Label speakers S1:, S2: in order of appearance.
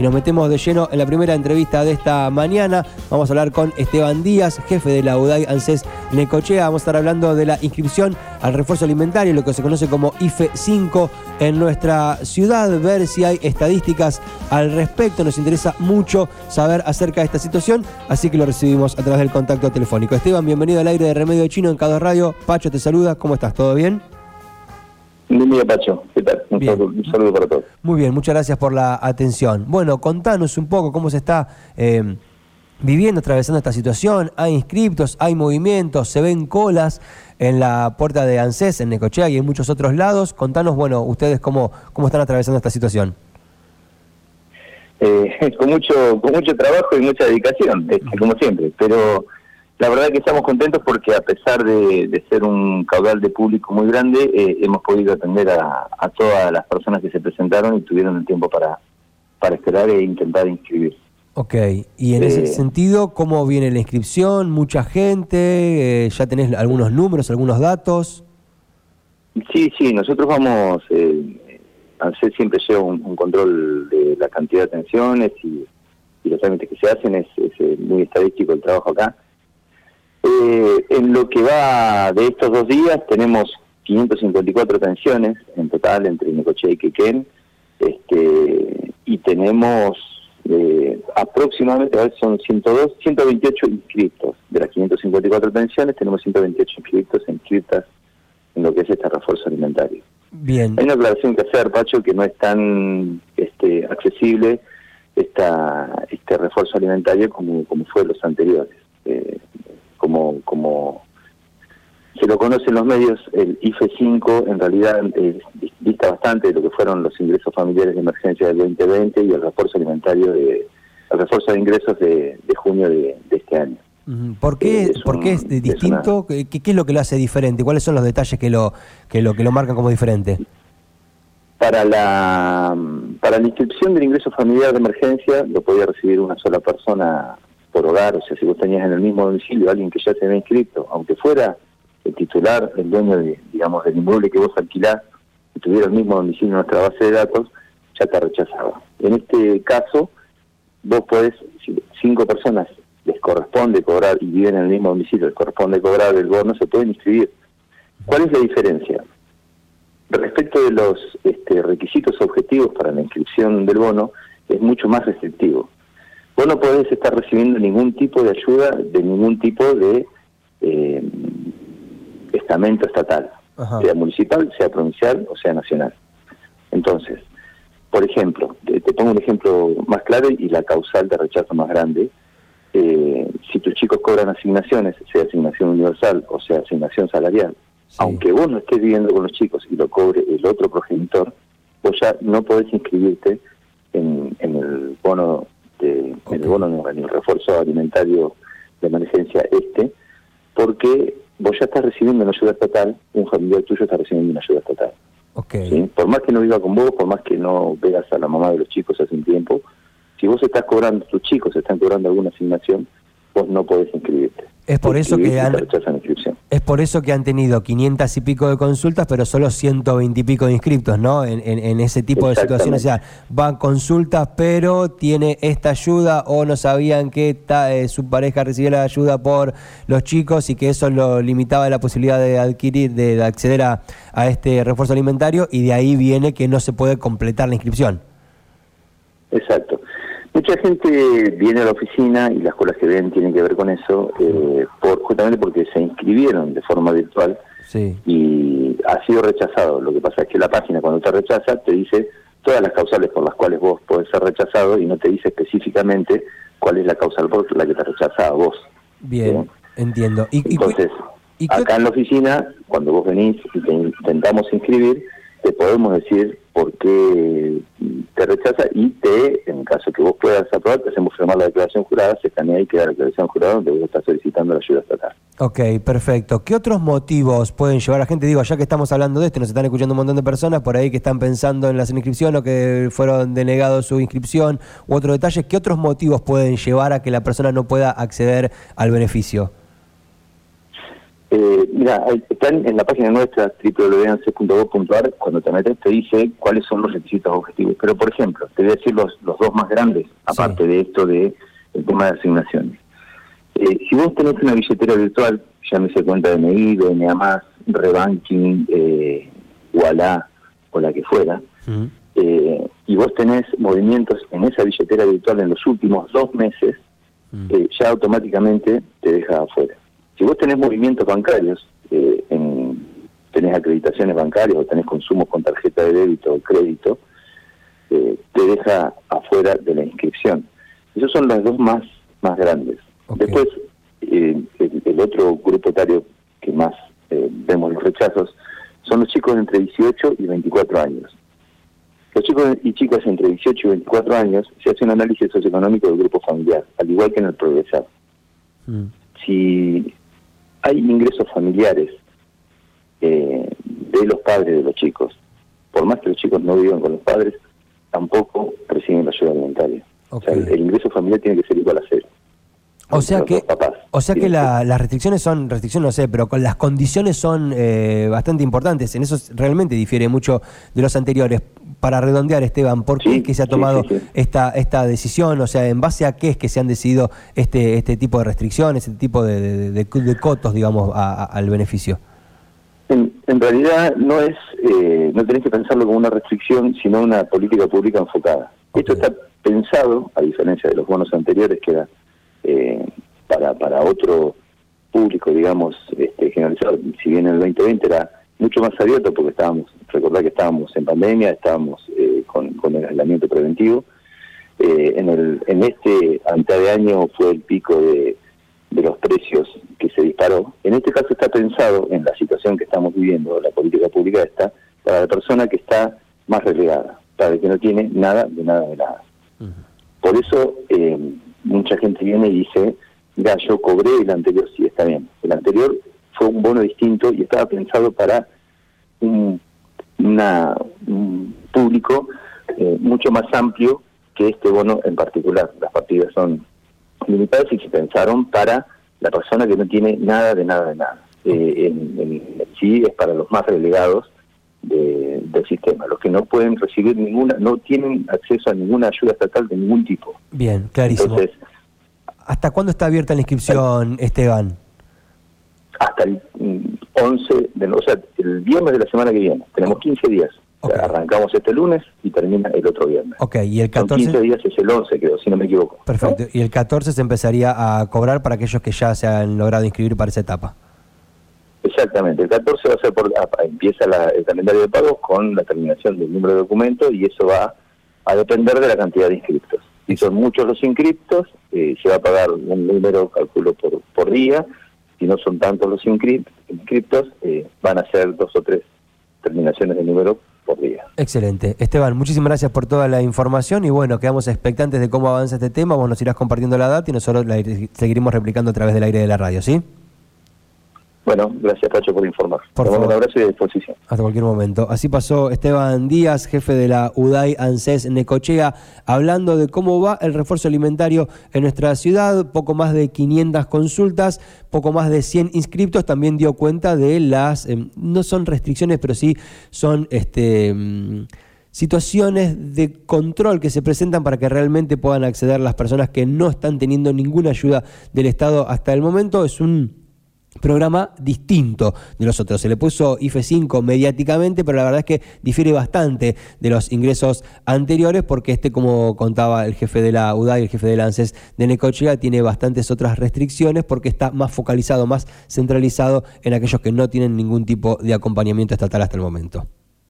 S1: y nos metemos de lleno en la primera entrevista de esta mañana. Vamos a hablar con Esteban Díaz, jefe de la UDAI ANSES Necochea. Vamos a estar hablando de la inscripción al refuerzo alimentario, lo que se conoce como IFE 5 en nuestra ciudad, ver si hay estadísticas al respecto. Nos interesa mucho saber acerca de esta situación, así que lo recibimos a través del contacto telefónico. Esteban, bienvenido al aire de Remedio Chino en Cada Radio. Pacho te saluda, ¿cómo estás? ¿Todo bien?
S2: Bienvenido, Pacho. ¿Qué tal? Un saludo, un saludo, para todos.
S1: Muy bien, muchas gracias por la atención. Bueno, contanos un poco cómo se está eh, viviendo, atravesando esta situación. Hay inscriptos, hay movimientos, se ven colas en la puerta de ANSES, en Necochea y en muchos otros lados. Contanos, bueno, ustedes cómo, cómo están atravesando esta situación.
S2: Eh, con mucho con mucho trabajo y mucha dedicación, como siempre, pero la verdad que estamos contentos porque a pesar de, ser un caudal de público muy grande, eh, hemos podido atender a, todas las personas que se presentaron y tuvieron el tiempo para, para esperar e intentar inscribir.
S1: Ok, y en ese eh, sentido, ¿cómo viene la inscripción? ¿Mucha gente? Eh, ¿Ya tenés algunos números, algunos datos?
S2: Sí, sí, nosotros vamos, eh, ANSES siempre lleva un, control de la cantidad de atenciones y, los trámites que se hacen, es, es muy estadístico el trabajo acá. Eh, en lo que va de estos dos días tenemos 554 tensiones en total entre Necochea y Quequén este, y tenemos eh, aproximadamente, a ver, son 102, 128 inscritos. De las 554 tensiones tenemos 128 inscritos inscritas en lo que es este refuerzo alimentario.
S1: Bien.
S2: Hay una aclaración que hacer, Pacho, que no es tan este, accesible esta, este refuerzo alimentario como, como fue los anteriores. Eh, como, como se lo conocen los medios, el IFE 5 en realidad eh, dista bastante de lo que fueron los ingresos familiares de emergencia del 2020 y el refuerzo alimentario, de, el refuerzo de ingresos de, junio de, este año.
S1: ¿Por qué, eh, es, es distinto? ¿Qué, ¿Qué, es lo que lo hace diferente? ¿Cuáles son los detalles que lo que lo que lo marcan como diferente?
S2: Para la para la inscripción del ingreso familiar de emergencia lo podía recibir una sola persona por hogar, o sea, si vos tenías en el mismo domicilio alguien que ya se había inscrito, aunque fuera el titular, el dueño, de, digamos, del inmueble que vos alquilás, y tuviera el mismo domicilio en nuestra base de datos, ya te rechazaba. En este caso, vos podés, si cinco personas les corresponde cobrar y viven en el mismo domicilio, les corresponde cobrar el bono, se pueden inscribir. ¿Cuál es la diferencia? Respecto de los este, requisitos objetivos para la inscripción del bono, es mucho más restrictivo vos no podés estar recibiendo ningún tipo de ayuda de ningún tipo de eh, estamento estatal, sea municipal, sea provincial o sea nacional. Entonces, por ejemplo, te, pongo un ejemplo más claro y la causal de rechazo más grande. Eh, si tus chicos cobran asignaciones, sea asignación universal o sea asignación salarial, aunque vos no estés viviendo con los chicos y lo cobre el otro progenitor, vos ya no podés inscribirte en, en el bono este, en el bono en el refuerzo alimentario de emergencia este, porque vos ya estás recibiendo una ayuda estatal, un familiar tuyo está recibiendo una ayuda estatal. Por más que no viva con vos, por más que no veas a la mamá de los chicos hace un tiempo, si vos estás cobrando, tus chicos están cobrando alguna asignación, vos no podés inscribirte.
S1: Es por eso que han, es por eso que han tenido 500 y pico de consultas, pero solo 120 y pico de inscriptos, ¿no? En, en, ese tipo de situaciones, o sea, van consultas, pero tiene esta ayuda o no sabían que eh, su pareja recibía la ayuda por los chicos y que eso lo limitaba la posibilidad de adquirir, de, acceder a, a este refuerzo alimentario y de ahí viene que no se puede completar la inscripción.
S2: Exacto. Mucha gente viene a la oficina y las colas que ven tienen que ver con eso, eh, por, justamente porque se inscribieron de forma virtual y ha sido rechazado. Lo que pasa es que la página cuando te rechaza te dice todas las causales por las cuales vos podés ser rechazado y no te dice específicamente cuál es la causal por la que te rechaza a vos.
S1: Bien, entiendo.
S2: ¿Y, Entonces, acá en la oficina, cuando vos venís y te intentamos inscribir, te podemos decir por qué te rechaza y te, en caso que vos puedas aprobar, te hacemos firmar la declaración jurada, se escanea y queda la declaración jurada donde vos estás solicitando la ayuda estatal.
S1: Ok, perfecto. ¿Qué otros motivos pueden llevar a gente? Digo, ya que estamos hablando de esto, nos están escuchando un montón de personas por ahí que están pensando en las inscripciones o que fueron denegados su inscripción u otros detalles, ¿qué otros motivos pueden llevar a que la persona no pueda acceder al beneficio?
S2: Eh, mira, están en la página nuestra www.anses.gov.ar, cuando te metes te dice cuáles son los requisitos objetivos. Pero, por ejemplo, te voy a decir los, los dos más grandes, aparte de esto de el tema de asignaciones. Eh, si vos tenés una billetera virtual, llámese cuenta de DNI, DNA+, Rebanking, eh, Walla o la que fuera, eh, y vos tenés movimientos en esa billetera virtual en los últimos dos meses, eh, ya automáticamente te deja afuera. Si vos tenés movimientos bancarios, en, tenés acreditaciones bancarias o tenés consumos con tarjeta de débito o crédito, te deja afuera de la inscripción. Esos son los dos más, más grandes. Después, el, el, otro grupo etario que más eh, vemos los rechazos, son los chicos entre 18 y 24 años. Los chicos y chicas entre 18 y 24 años se hace un análisis socioeconómico del grupo familiar, al igual que en el progresado. Mm. Si hay ingresos familiares eh, de los padres de los chicos, por más que los chicos no vivan con los padres, tampoco reciben la ayuda alimentaria. O sea, el, ingreso familiar tiene que ser igual a cero.
S1: O sea que, o sea que las restricciones son, restricciones no sé, pero con las condiciones son eh, bastante importantes. En eso realmente difiere mucho de los anteriores. Para redondear, Esteban, ¿por qué es que se ha tomado esta esta decisión? O sea, ¿en base a qué es que se han decidido este este tipo de restricciones, este tipo de, de, cotos, digamos, al beneficio?
S2: En, realidad no es, eh, no tenés que pensarlo como una restricción, sino una política pública enfocada. Esto está pensado, a diferencia de los bonos anteriores, que era eh, para, para otro público, digamos, este, generalizado. Si bien el 2020 era mucho más abierto porque estábamos, recordar que estábamos en pandemia, estábamos eh, con, el aislamiento preventivo. Eh, en, el, en este a mitad de año fue el pico de, de los precios que se disparó. En este caso está pensado en la situación que estamos viviendo, la política pública está para la persona que está más relegada, para el que no tiene nada de nada de nada. Por eso eh, mucha gente viene y dice, mira, yo cobré el anterior, sí, está bien. El anterior fue un bono distinto y estaba pensado para un, una, público eh, mucho más amplio que este bono en particular. Las partidas son limitadas y se pensaron para la persona que no tiene nada de nada de nada. Eh, en, sí es para los más relegados del sistema, los que no pueden recibir ninguna, no tienen acceso a ninguna ayuda estatal de ningún tipo.
S1: Bien, clarísimo. Entonces, ¿Hasta cuándo está abierta la inscripción, Esteban?
S2: Hasta el 11, mm, de, o sea, el viernes de la semana que viene. Tenemos 15 días. arrancamos este lunes y termina el otro viernes.
S1: Ok, y el 14...
S2: 15 días es el 11, creo, si no me equivoco.
S1: Perfecto. Y el 14 se empezaría a cobrar para aquellos que ya se han logrado inscribir para esa etapa.
S2: Exactamente, el 14 va a ser por, empieza el calendario de pagos con la terminación del número de documentos y eso va a depender de la cantidad de inscriptos. Si son muchos los inscriptos, eh, se va a pagar un número, calculo, por, por día. Si no son tantos los inscriptos, eh, van a ser dos o tres terminaciones de número por día.
S1: Excelente. Esteban, muchísimas gracias por toda la información y bueno, quedamos expectantes de cómo avanza este tema. Vos nos irás compartiendo la data y nosotros la seguiremos replicando a través del aire de la radio, ¿sí?
S2: Bueno, gracias Pacho por informar. Por favor. Un abrazo y a disposición.
S1: Hasta cualquier momento. Así pasó Esteban Díaz, jefe de la UDAI ANSES Necochea, hablando de cómo va el refuerzo alimentario en nuestra ciudad. Poco más de 500 consultas, poco más de 100 inscriptos. También dio cuenta de las, em, no son restricciones, pero sí son este mm, situaciones de control que se presentan para que realmente puedan acceder las personas que no están teniendo ninguna ayuda del Estado hasta el momento. Es un programa distinto de los otros. Se le puso IFE 5 mediáticamente, pero la verdad es que difiere bastante de los ingresos anteriores porque este, como contaba el jefe de la UDA y el jefe de ANSES de Necochea, tiene bastantes otras restricciones porque está más focalizado, más centralizado en aquellos que no tienen ningún tipo de acompañamiento estatal hasta el momento.